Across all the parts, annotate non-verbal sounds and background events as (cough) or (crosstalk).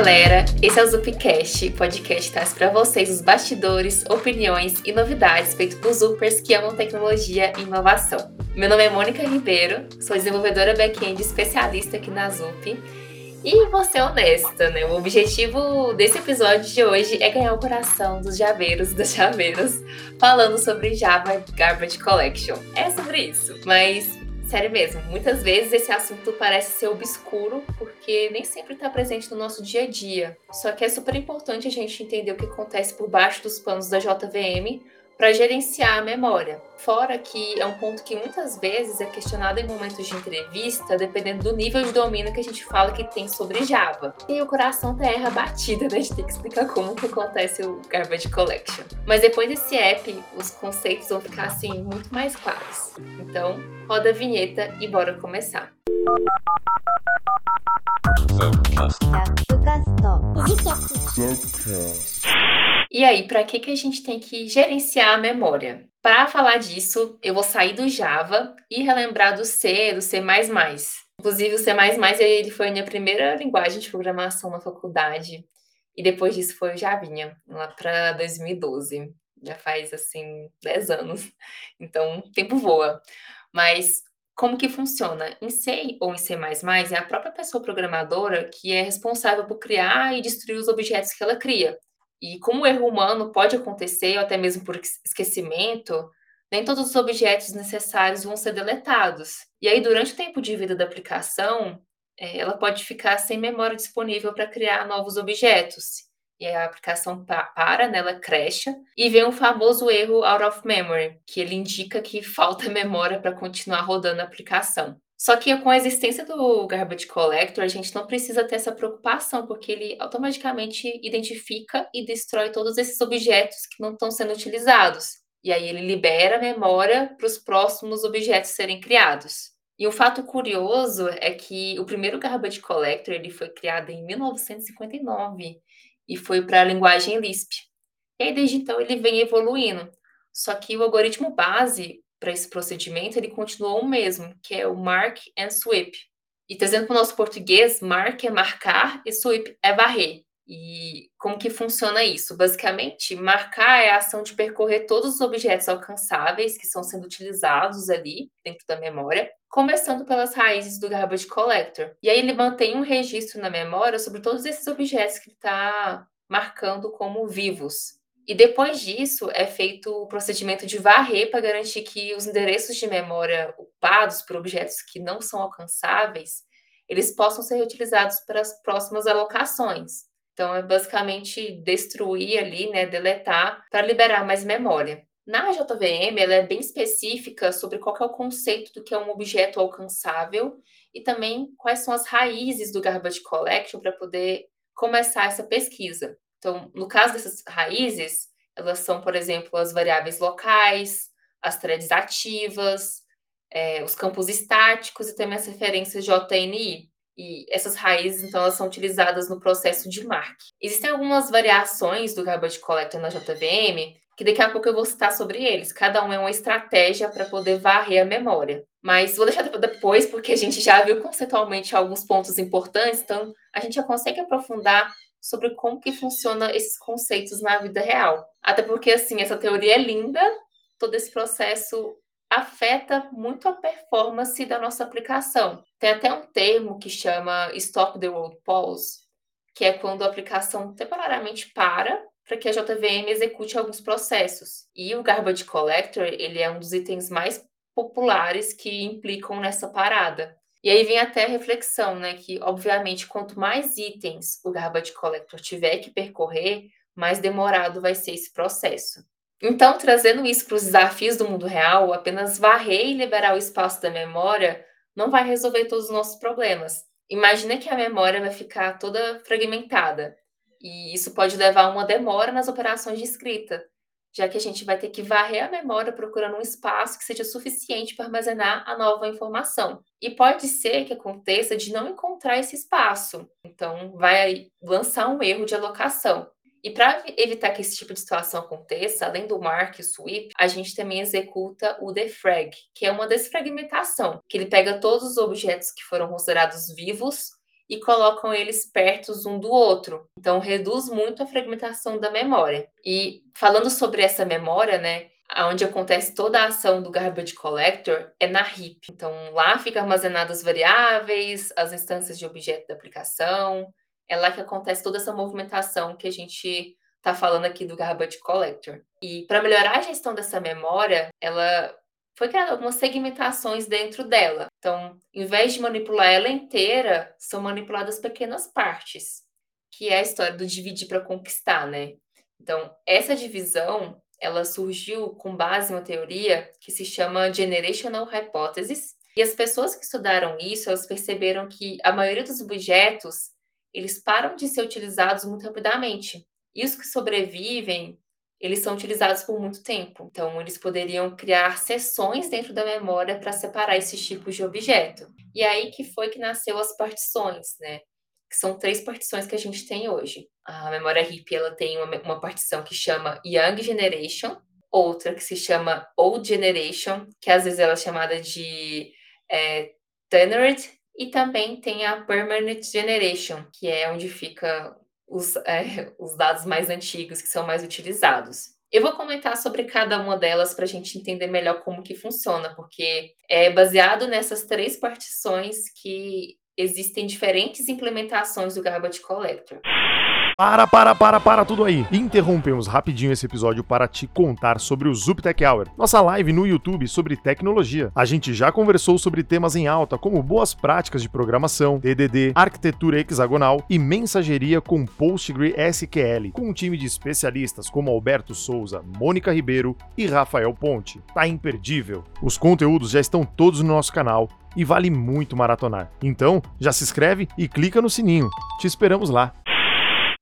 galera, esse é o Zupcast, podcast que traz para vocês os bastidores, opiniões e novidades feitos por Zupers que amam tecnologia e inovação. Meu nome é Mônica Ribeiro, sou desenvolvedora back-end especialista aqui na Zup e vou ser honesta, né? O objetivo desse episódio de hoje é ganhar o coração dos javeiros e das javeiras falando sobre Java Garbage Collection. É sobre isso, mas sério mesmo, muitas vezes esse assunto parece ser obscuro porque nem sempre está presente no nosso dia a dia. Só que é super importante a gente entender o que acontece por baixo dos panos da JVM para gerenciar a memória. Fora que é um ponto que muitas vezes é questionado em momentos de entrevista, dependendo do nível de domínio que a gente fala que tem sobre Java. E o coração terra batida, né? A gente tem que explicar como que acontece o Garbage Collection. Mas depois desse app, os conceitos vão ficar assim muito mais claros. Então, roda a vinheta e bora começar. E aí, para que, que a gente tem que gerenciar a memória? Para falar disso, eu vou sair do Java e relembrar do C, do C++. Inclusive, o C++ ele foi a minha primeira linguagem de programação na faculdade. E depois disso foi o Javinha, lá para 2012. Já faz, assim, 10 anos. Então, o tempo voa. Mas como que funciona? Em C ou em C++, é a própria pessoa programadora que é responsável por criar e destruir os objetos que ela cria. E como o erro humano pode acontecer, ou até mesmo por esquecimento, nem todos os objetos necessários vão ser deletados. E aí, durante o tempo de vida da aplicação, é, ela pode ficar sem memória disponível para criar novos objetos. E a aplicação para, né, ela cresce e vem o famoso erro out of memory, que ele indica que falta (laughs) memória para continuar rodando a aplicação. Só que com a existência do Garbage Collector, a gente não precisa ter essa preocupação, porque ele automaticamente identifica e destrói todos esses objetos que não estão sendo utilizados. E aí ele libera a memória para os próximos objetos serem criados. E um fato curioso é que o primeiro Garbage Collector ele foi criado em 1959 e foi para a linguagem Lisp. E aí, desde então, ele vem evoluindo. Só que o algoritmo base para esse procedimento, ele continuou o mesmo, que é o mark and sweep. E trazendo para o nosso português, mark é marcar e sweep é varrer. E como que funciona isso? Basicamente, marcar é a ação de percorrer todos os objetos alcançáveis que estão sendo utilizados ali dentro da memória, começando pelas raízes do garbage collector. E aí ele mantém um registro na memória sobre todos esses objetos que está marcando como vivos. E depois disso é feito o procedimento de varrer para garantir que os endereços de memória ocupados por objetos que não são alcançáveis, eles possam ser reutilizados para as próximas alocações. Então é basicamente destruir ali, né, deletar para liberar mais memória. Na JVM, ela é bem específica sobre qual é o conceito do que é um objeto alcançável e também quais são as raízes do garbage collection para poder começar essa pesquisa. Então, no caso dessas raízes, elas são, por exemplo, as variáveis locais, as threads ativas, é, os campos estáticos e também as referências JNI. E essas raízes, então, elas são utilizadas no processo de mark. Existem algumas variações do garbage collector na JVM, que daqui a pouco eu vou citar sobre eles. Cada um é uma estratégia para poder varrer a memória. Mas vou deixar depois, porque a gente já viu conceitualmente alguns pontos importantes, então a gente já consegue aprofundar sobre como que funciona esses conceitos na vida real. Até porque, assim, essa teoria é linda, todo esse processo afeta muito a performance da nossa aplicação. Tem até um termo que chama Stop the World Pause, que é quando a aplicação temporariamente para para que a JVM execute alguns processos. E o Garbage Collector, ele é um dos itens mais populares que implicam nessa parada. E aí vem até a reflexão, né? Que, obviamente, quanto mais itens o Garbage Collector tiver que percorrer, mais demorado vai ser esse processo. Então, trazendo isso para os desafios do mundo real, apenas varrer e liberar o espaço da memória não vai resolver todos os nossos problemas. Imagina que a memória vai ficar toda fragmentada. E isso pode levar a uma demora nas operações de escrita, já que a gente vai ter que varrer a memória procurando um espaço que seja suficiente para armazenar a nova informação. E pode ser que aconteça de não encontrar esse espaço, então vai lançar um erro de alocação. E para evitar que esse tipo de situação aconteça, além do mark e sweep, a gente também executa o defrag, que é uma desfragmentação, que ele pega todos os objetos que foram considerados vivos e colocam eles perto um do outro. Então reduz muito a fragmentação da memória. E falando sobre essa memória, né, onde acontece toda a ação do garbage collector é na heap. Então lá fica armazenadas as variáveis, as instâncias de objeto da aplicação. É lá que acontece toda essa movimentação que a gente está falando aqui do garbage collector. E para melhorar a gestão dessa memória, ela foi criada algumas segmentações dentro dela. Então, em vez de manipular ela inteira, são manipuladas pequenas partes, que é a história do dividir para conquistar, né? Então, essa divisão, ela surgiu com base em uma teoria que se chama Generational Hypothesis, e as pessoas que estudaram isso, elas perceberam que a maioria dos objetos, eles param de ser utilizados muito rapidamente. E os que sobrevivem eles são utilizados por muito tempo. Então, eles poderiam criar seções dentro da memória para separar esses tipos de objeto. E aí que foi que nasceu as partições, né? Que são três partições que a gente tem hoje. A memória RIP ela tem uma, uma partição que chama Young Generation, outra que se chama Old Generation, que às vezes ela é chamada de é, Tenured, e também tem a Permanent Generation, que é onde fica os, é, os dados mais antigos que são mais utilizados. Eu vou comentar sobre cada uma delas para a gente entender melhor como que funciona, porque é baseado nessas três partições que existem diferentes implementações do Garbage Collector. Para, para, para, para tudo aí. Interrompemos rapidinho esse episódio para te contar sobre o Zuptech Hour, nossa live no YouTube sobre tecnologia. A gente já conversou sobre temas em alta como boas práticas de programação, DDD, arquitetura hexagonal e mensageria com PostgreSQL, com um time de especialistas como Alberto Souza, Mônica Ribeiro e Rafael Ponte. Tá imperdível. Os conteúdos já estão todos no nosso canal e vale muito maratonar. Então, já se inscreve e clica no sininho. Te esperamos lá.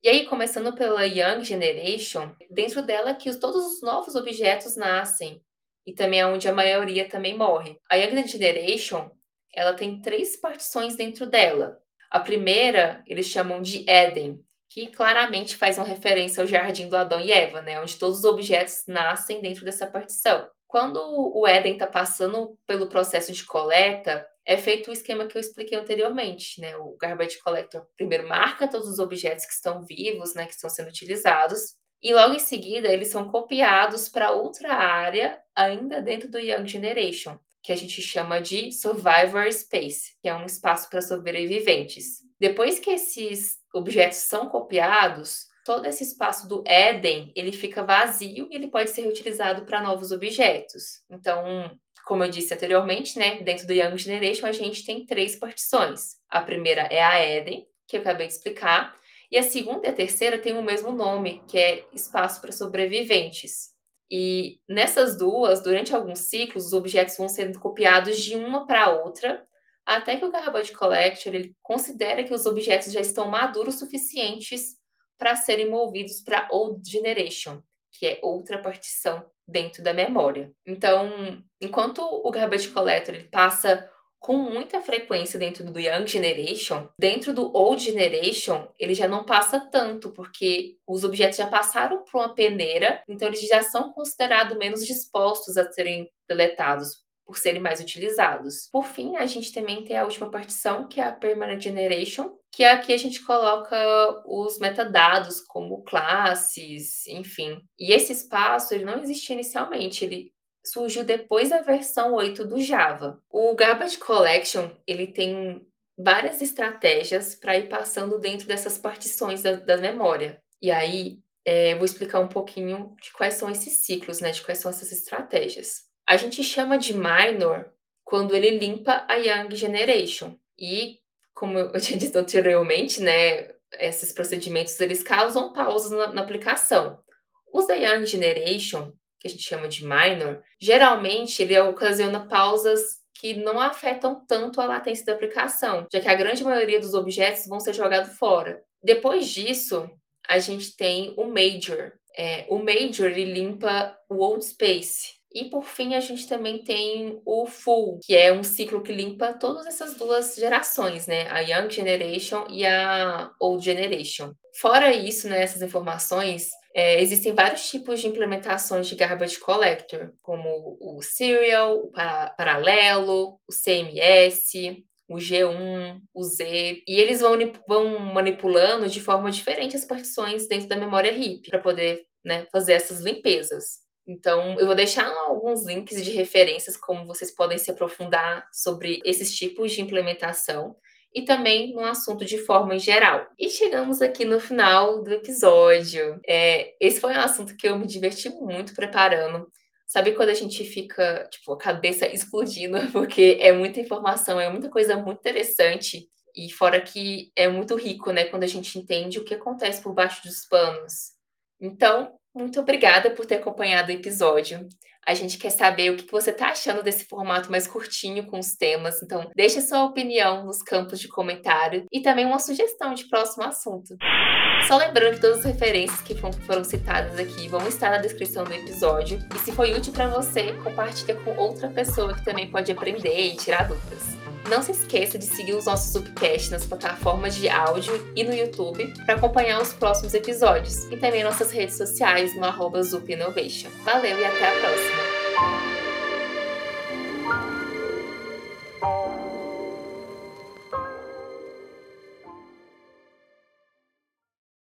E aí, começando pela Young Generation, dentro dela que todos os novos objetos nascem e também é onde a maioria também morre. A Young Generation, ela tem três partições dentro dela. A primeira, eles chamam de Eden, que claramente faz uma referência ao jardim do Adão e Eva, né, onde todos os objetos nascem dentro dessa partição. Quando o Eden está passando pelo processo de coleta, é feito o esquema que eu expliquei anteriormente, né? O Garbage Collector primeiro marca todos os objetos que estão vivos, né, que estão sendo utilizados, e logo em seguida eles são copiados para outra área ainda dentro do Young Generation, que a gente chama de Survivor Space, que é um espaço para sobreviventes. Depois que esses objetos são copiados, todo esse espaço do Eden, ele fica vazio e ele pode ser reutilizado para novos objetos. Então, como eu disse anteriormente, né, dentro do Young Generation a gente tem três partições. A primeira é a Eden, que eu acabei de explicar, e a segunda e a terceira têm o mesmo nome, que é espaço para sobreviventes. E nessas duas, durante alguns ciclos, os objetos vão sendo copiados de uma para outra, até que o Garbage Collector ele considera que os objetos já estão maduros suficientes para serem movidos para Old Generation, que é outra partição dentro da memória. Então, enquanto o garbage collector ele passa com muita frequência dentro do Young Generation, dentro do Old Generation, ele já não passa tanto, porque os objetos já passaram por uma peneira, então eles já são considerados menos dispostos a serem deletados por serem mais utilizados. Por fim, a gente também tem a última partição, que é a Permanent Generation, que é aqui a gente coloca os metadados como classes, enfim. E esse espaço ele não existia inicialmente, ele surgiu depois da versão 8 do Java. O Garbage Collection, ele tem várias estratégias para ir passando dentro dessas partições da, da memória. E aí, é, vou explicar um pouquinho de quais são esses ciclos, né? De quais são essas estratégias. A gente chama de minor quando ele limpa a Young Generation. E, como eu (laughs) tinha dito anteriormente, né, esses procedimentos eles causam pausas na, na aplicação. Os da Young Generation, que a gente chama de minor, geralmente ele ocasiona pausas que não afetam tanto a latência da aplicação, já que a grande maioria dos objetos vão ser jogados fora. Depois disso, a gente tem o major. É, o major ele limpa o old space, e por fim, a gente também tem o Full, que é um ciclo que limpa todas essas duas gerações, né? A Young Generation e a Old Generation. Fora isso, né, essas informações, é, existem vários tipos de implementações de Garbage Collector, como o Serial, o Paralelo, o CMS, o G1, o Z, e eles vão, vão manipulando de forma diferente as partições dentro da memória RIP para poder né, fazer essas limpezas. Então, eu vou deixar alguns links de referências como vocês podem se aprofundar sobre esses tipos de implementação e também no assunto de forma geral. E chegamos aqui no final do episódio. É, esse foi um assunto que eu me diverti muito preparando. Sabe quando a gente fica, tipo, a cabeça (laughs) explodindo, porque é muita informação, é muita coisa muito interessante. E fora que é muito rico, né, quando a gente entende o que acontece por baixo dos panos. Então, muito obrigada por ter acompanhado o episódio. A gente quer saber o que você está achando desse formato mais curtinho com os temas. Então, deixe sua opinião nos campos de comentário e também uma sugestão de próximo assunto. Só lembrando que todas as referências que foram citadas aqui vão estar na descrição do episódio. E se foi útil para você, compartilha com outra pessoa que também pode aprender e tirar dúvidas. Não se esqueça de seguir os nossos Upcast nas plataformas de áudio e no YouTube para acompanhar os próximos episódios e também nossas redes sociais no arroba Zup Innovation. Valeu e até a próxima!